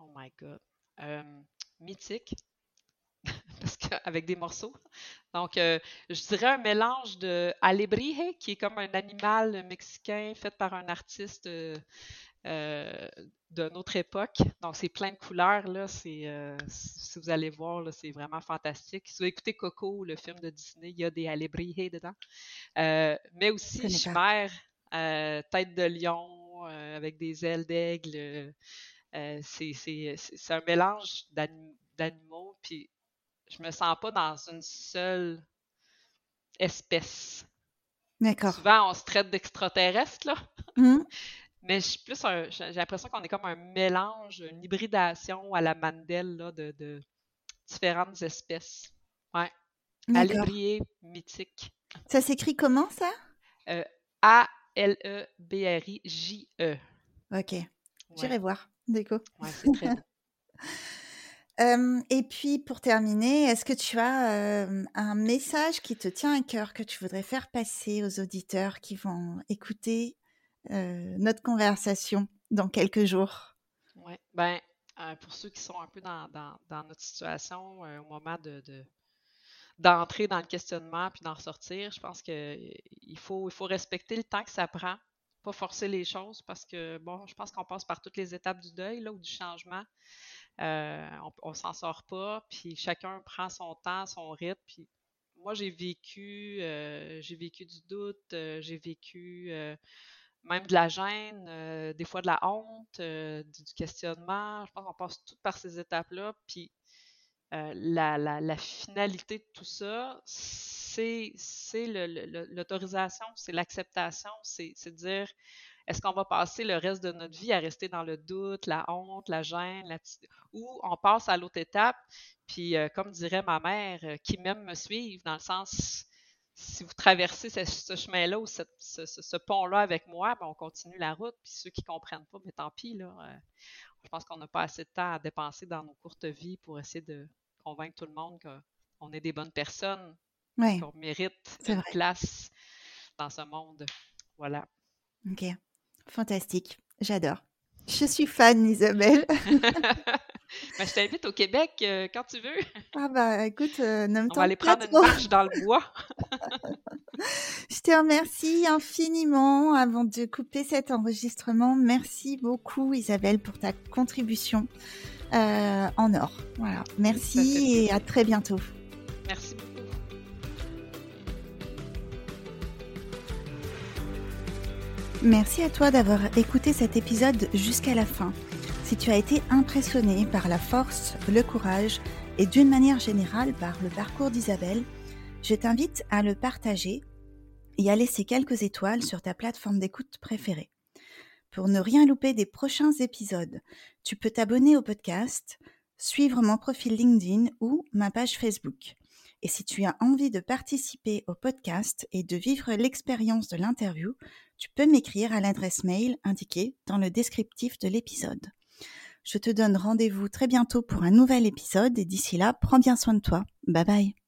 Oh my God. Euh, mythique, parce avec des morceaux. Donc, euh, je dirais un mélange de alebrije, qui est comme un animal mexicain fait par un artiste euh, d'une autre époque. Donc, c'est plein de couleurs. Là. si vous allez voir, c'est vraiment fantastique. Si vous écoutez Coco, le film de Disney, il y a des alebrije dedans. mais aussi chimère, tête de lion, avec des ailes d'aigle. Euh, c'est un mélange d'animaux, puis je me sens pas dans une seule espèce. D'accord. Souvent, on se traite d'extraterrestres, là. Mmh. Mais je plus j'ai l'impression qu'on est comme un mélange, une hybridation à la Mandel là, de, différentes espèces. Ouais. Alébrié mythique. Ça s'écrit comment, ça? Euh, A-L-E-B-R-I-J-E. OK. J'irai voir. Déco. Ouais, c'est très et puis, pour terminer, est-ce que tu as un message qui te tient à cœur, que tu voudrais faire passer aux auditeurs qui vont écouter notre conversation dans quelques jours? Oui, ben, pour ceux qui sont un peu dans, notre situation au moment de, d'entrer dans le questionnement puis d'en ressortir, je pense qu'il faut, il faut respecter le temps que ça prend pas forcer les choses parce que, bon, je pense qu'on passe par toutes les étapes du deuil là, ou du changement. Euh, on, s'en sort pas, puis chacun prend son temps, son rythme. Puis moi, j'ai vécu, euh, j'ai vécu du doute, euh, j'ai vécu même de la gêne, des fois de la honte, du, questionnement. Je pense qu'on passe toutes par ces étapes-là. Puis la, la, la, finalité de tout ça, c'est l'autorisation, c'est l'acceptation, c'est dire est-ce qu'on va passer le reste de notre vie à rester dans le doute, la honte, la gêne, la ou on passe à l'autre étape, puis euh, comme dirait ma mère, euh, qui m'aime me suivre, dans le sens si vous traversez ce, chemin-là ou ce, pont-là avec moi, ben, on continue la route. Puis ceux qui ne comprennent pas, mais ben, tant pis. Euh, je pense qu'on n'a pas assez de temps à dépenser dans nos courtes vies pour essayer de convaincre tout le monde qu'on est des bonnes personnes, qu'on mérite une place dans ce monde. Voilà. Ok, fantastique. J'adore. Je suis fan, Isabelle. Ben, je t'invite au Québec euh, quand tu veux. Ah bah écoute, euh, On va aller prendre une marche dans le bois. je te remercie infiniment avant de couper cet enregistrement. Merci beaucoup Isabelle pour ta contribution euh, en or. Voilà. Merci et à très bientôt. Merci à toi d'avoir écouté cet épisode jusqu'à la fin. Si tu as été impressionné par la force, le courage et d'une manière générale par le parcours d'Isabelle, je t'invite à le partager et à laisser quelques étoiles sur ta plateforme d'écoute préférée. Pour ne rien louper des prochains épisodes, tu peux t'abonner au podcast, suivre mon profil LinkedIn ou ma page Facebook. Et si tu as envie de participer au podcast et de vivre l'expérience de l'interview, tu peux m'écrire à l'adresse mail indiquée dans le descriptif de l'épisode. Je te donne rendez-vous très bientôt pour un nouvel épisode et d'ici là, prends bien soin de toi. Bye bye.